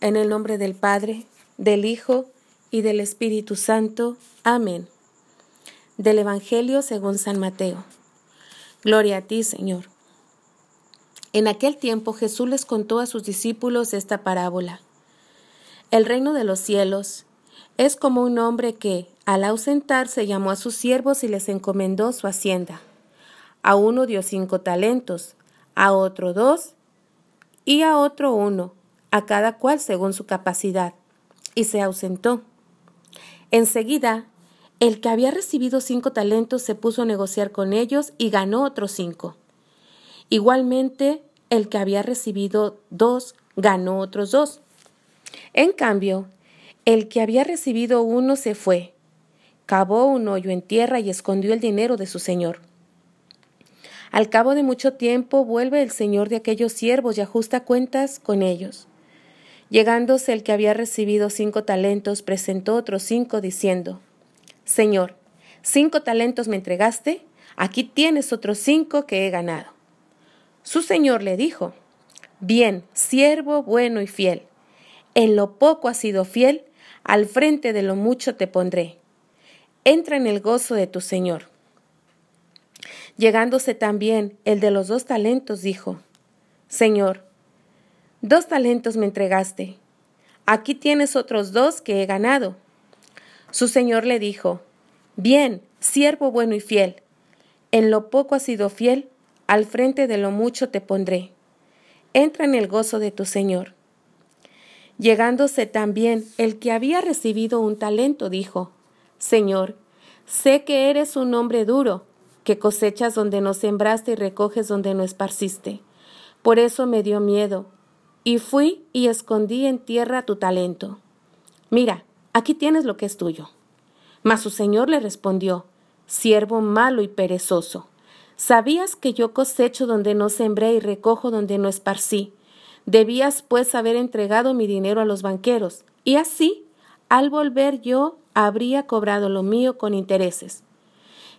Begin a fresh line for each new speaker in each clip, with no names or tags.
En el nombre del Padre, del Hijo y del Espíritu Santo. Amén. Del Evangelio según San Mateo. Gloria a ti, Señor. En aquel tiempo Jesús les contó a sus discípulos esta parábola. El reino de los cielos es como un hombre que, al ausentarse, llamó a sus siervos y les encomendó su hacienda. A uno dio cinco talentos, a otro dos y a otro uno a cada cual según su capacidad, y se ausentó. Enseguida, el que había recibido cinco talentos se puso a negociar con ellos y ganó otros cinco. Igualmente, el que había recibido dos ganó otros dos. En cambio, el que había recibido uno se fue, cavó un hoyo en tierra y escondió el dinero de su señor. Al cabo de mucho tiempo vuelve el señor de aquellos siervos y ajusta cuentas con ellos. Llegándose el que había recibido cinco talentos, presentó otros cinco, diciendo, Señor, cinco talentos me entregaste, aquí tienes otros cinco que he ganado. Su señor le dijo, Bien, siervo bueno y fiel, en lo poco has sido fiel, al frente de lo mucho te pondré. Entra en el gozo de tu señor. Llegándose también el de los dos talentos, dijo, Señor, Dos talentos me entregaste. Aquí tienes otros dos que he ganado. Su señor le dijo, Bien, siervo bueno y fiel. En lo poco has sido fiel, al frente de lo mucho te pondré. Entra en el gozo de tu señor. Llegándose también el que había recibido un talento, dijo, Señor, sé que eres un hombre duro, que cosechas donde no sembraste y recoges donde no esparciste. Por eso me dio miedo y fui y escondí en tierra tu talento. Mira, aquí tienes lo que es tuyo. Mas su señor le respondió, siervo malo y perezoso. ¿Sabías que yo cosecho donde no sembré y recojo donde no esparcí? Debías, pues, haber entregado mi dinero a los banqueros, y así, al volver yo, habría cobrado lo mío con intereses.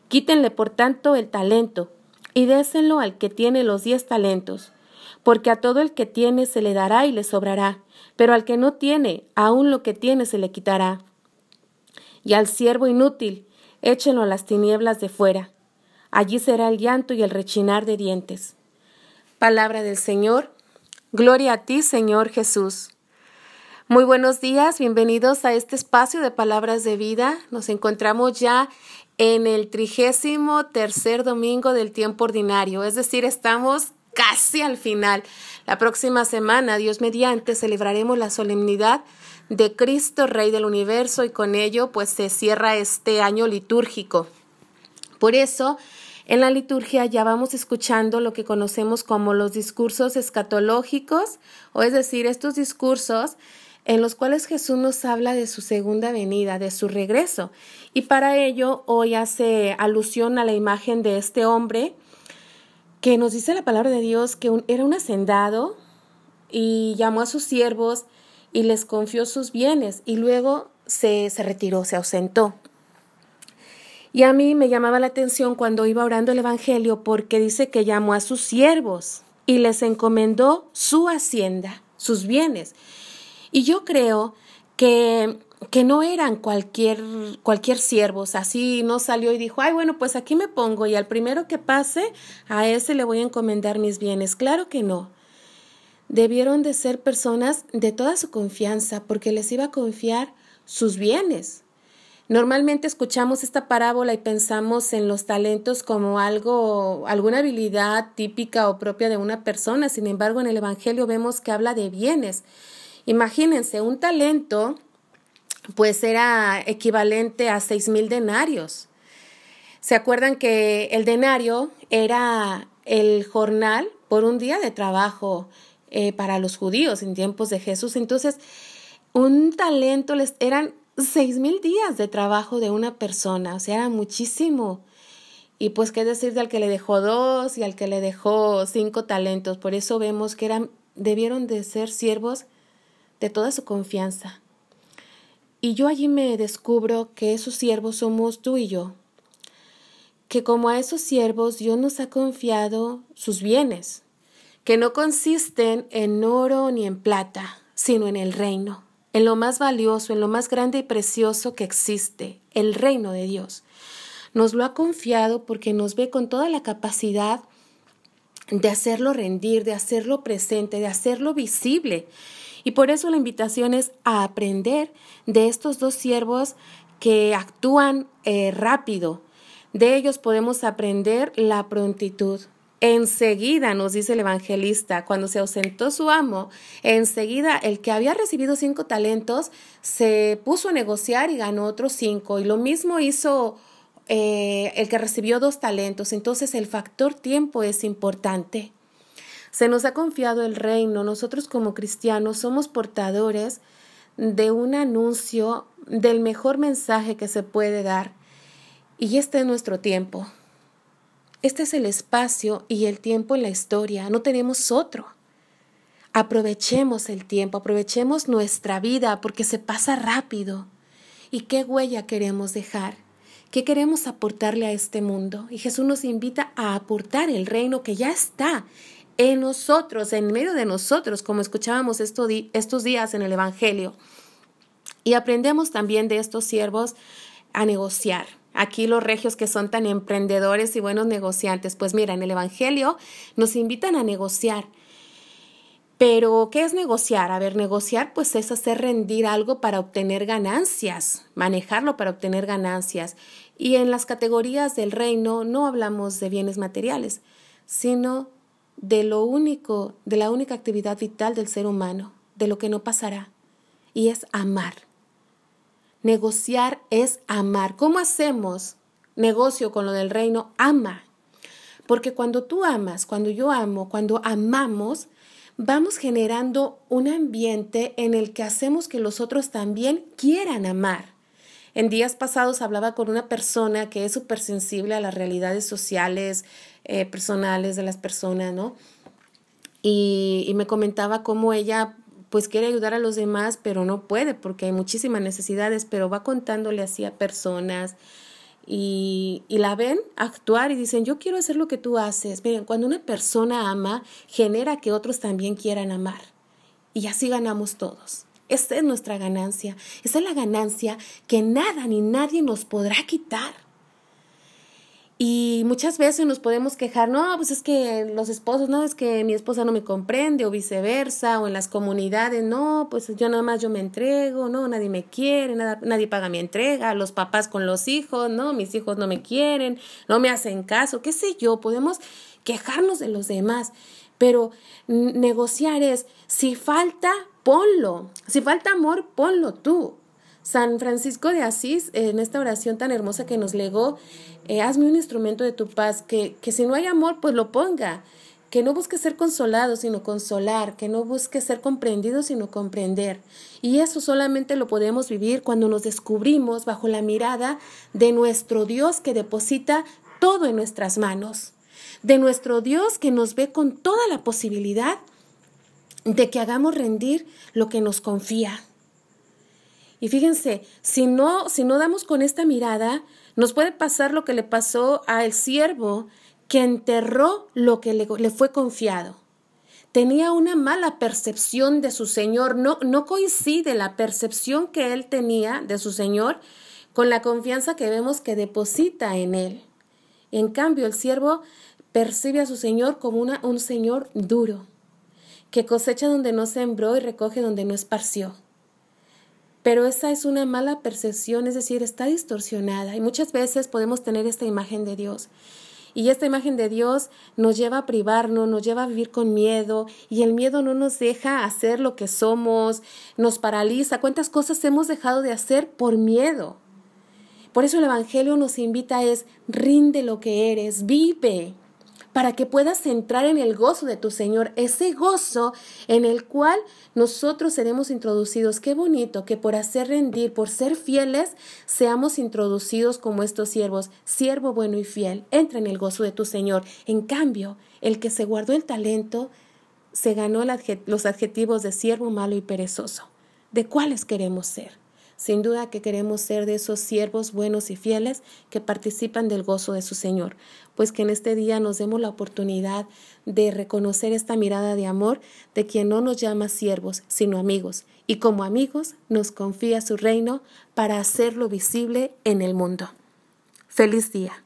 Quítenle, por tanto, el talento, y désenlo al que tiene los diez talentos porque a todo el que tiene se le dará y le sobrará, pero al que no tiene, aun lo que tiene se le quitará. Y al siervo inútil, échenlo a las tinieblas de fuera. Allí será el llanto y el rechinar de dientes. Palabra del Señor. Gloria a ti, Señor Jesús. Muy buenos días, bienvenidos a este espacio de palabras de vida. Nos encontramos ya en el trigésimo tercer domingo del tiempo ordinario, es decir, estamos casi al final. La próxima semana, Dios mediante, celebraremos la solemnidad de Cristo, Rey del Universo, y con ello pues se cierra este año litúrgico. Por eso, en la liturgia ya vamos escuchando lo que conocemos como los discursos escatológicos, o es decir, estos discursos en los cuales Jesús nos habla de su segunda venida, de su regreso. Y para ello hoy hace alusión a la imagen de este hombre que nos dice la palabra de Dios que era un hacendado y llamó a sus siervos y les confió sus bienes y luego se, se retiró, se ausentó. Y a mí me llamaba la atención cuando iba orando el Evangelio porque dice que llamó a sus siervos y les encomendó su hacienda, sus bienes. Y yo creo que que no eran cualquier, cualquier siervos, así no salió y dijo, ay, bueno, pues aquí me pongo y al primero que pase, a ese le voy a encomendar mis bienes. Claro que no. Debieron de ser personas de toda su confianza, porque les iba a confiar sus bienes. Normalmente escuchamos esta parábola y pensamos en los talentos como algo, alguna habilidad típica o propia de una persona. Sin embargo, en el Evangelio vemos que habla de bienes. Imagínense, un talento pues era equivalente a seis mil denarios. ¿Se acuerdan que el denario era el jornal por un día de trabajo eh, para los judíos en tiempos de Jesús? Entonces, un talento les eran seis mil días de trabajo de una persona, o sea, era muchísimo. Y pues qué decir de al que le dejó dos y al que le dejó cinco talentos. Por eso vemos que eran, debieron de ser siervos de toda su confianza. Y yo allí me descubro que esos siervos somos tú y yo, que como a esos siervos Dios nos ha confiado sus bienes, que no consisten en oro ni en plata, sino en el reino, en lo más valioso, en lo más grande y precioso que existe, el reino de Dios. Nos lo ha confiado porque nos ve con toda la capacidad de hacerlo rendir, de hacerlo presente, de hacerlo visible. Y por eso la invitación es a aprender de estos dos siervos que actúan eh, rápido. De ellos podemos aprender la prontitud. Enseguida, nos dice el evangelista, cuando se ausentó su amo, enseguida el que había recibido cinco talentos se puso a negociar y ganó otros cinco. Y lo mismo hizo eh, el que recibió dos talentos. Entonces el factor tiempo es importante. Se nos ha confiado el reino. Nosotros como cristianos somos portadores de un anuncio del mejor mensaje que se puede dar. Y este es nuestro tiempo. Este es el espacio y el tiempo en la historia. No tenemos otro. Aprovechemos el tiempo, aprovechemos nuestra vida porque se pasa rápido. ¿Y qué huella queremos dejar? ¿Qué queremos aportarle a este mundo? Y Jesús nos invita a aportar el reino que ya está en nosotros, en medio de nosotros, como escuchábamos estos días en el Evangelio. Y aprendemos también de estos siervos a negociar. Aquí los regios que son tan emprendedores y buenos negociantes, pues mira, en el Evangelio nos invitan a negociar. Pero, ¿qué es negociar? A ver, negociar pues es hacer rendir algo para obtener ganancias, manejarlo para obtener ganancias. Y en las categorías del reino no hablamos de bienes materiales, sino de lo único, de la única actividad vital del ser humano, de lo que no pasará, y es amar. Negociar es amar. ¿Cómo hacemos negocio con lo del reino? Ama. Porque cuando tú amas, cuando yo amo, cuando amamos, vamos generando un ambiente en el que hacemos que los otros también quieran amar. En días pasados hablaba con una persona que es súper sensible a las realidades sociales, eh, personales de las personas, ¿no? Y, me comentaba cómo ella pues quiere ayudar a los demás, pero no puede porque hay muchísimas necesidades, pero va contándole así a personas y, y, la ven actuar y dicen, yo quiero hacer lo que tú haces. Miren, cuando una persona ama, genera que otros también quieran amar. Y así ganamos todos. Esa es nuestra ganancia. Esa es la ganancia que nada ni nadie nos podrá quitar. Y muchas veces nos podemos quejar, no, pues es que los esposos, no, es que mi esposa no me comprende o viceversa, o en las comunidades, no, pues yo nada más yo me entrego, no, nadie me quiere, nada, nadie paga mi entrega, los papás con los hijos, no, mis hijos no me quieren, no me hacen caso, qué sé yo, podemos quejarnos de los demás, pero negociar es, si falta, ponlo, si falta amor, ponlo tú. San Francisco de Asís, en esta oración tan hermosa que nos legó, eh, hazme un instrumento de tu paz, que, que si no hay amor, pues lo ponga, que no busque ser consolado, sino consolar, que no busque ser comprendido, sino comprender. Y eso solamente lo podemos vivir cuando nos descubrimos bajo la mirada de nuestro Dios que deposita todo en nuestras manos, de nuestro Dios que nos ve con toda la posibilidad de que hagamos rendir lo que nos confía. Y fíjense, si no, si no damos con esta mirada, nos puede pasar lo que le pasó al siervo que enterró lo que le, fue confiado. Tenía una mala percepción de su Señor, no, no coincide la percepción que él tenía de su Señor con la confianza que vemos que deposita en él. En cambio, el siervo percibe a su Señor como un Señor duro, que cosecha donde no sembró y recoge donde no esparció. Pero esa es una mala percepción, es decir, está distorsionada y muchas veces podemos tener esta imagen de Dios. Y esta imagen de Dios nos lleva a privarnos, nos lleva a vivir con miedo y el miedo no nos deja hacer lo que somos, nos paraliza. ¿Cuántas cosas hemos dejado de hacer por miedo? Por eso el Evangelio nos invita es, rinde lo que eres, vive, para que puedas entrar en el gozo de tu Señor, ese gozo en el cual nosotros seremos introducidos. Qué bonito que por hacer rendir, por ser fieles, seamos introducidos como estos siervos, siervo bueno y fiel, entra en el gozo de tu Señor. En cambio, el que se guardó el talento, se ganó los adjetivos de siervo malo y perezoso. ¿De cuáles queremos ser? Sin duda que queremos ser de esos siervos buenos y fieles que participan del gozo de su Señor, pues que en este día nos demos la oportunidad de reconocer esta mirada de amor de quien no nos llama siervos, sino amigos, y como amigos nos confía su reino para hacerlo visible en el mundo. Feliz día.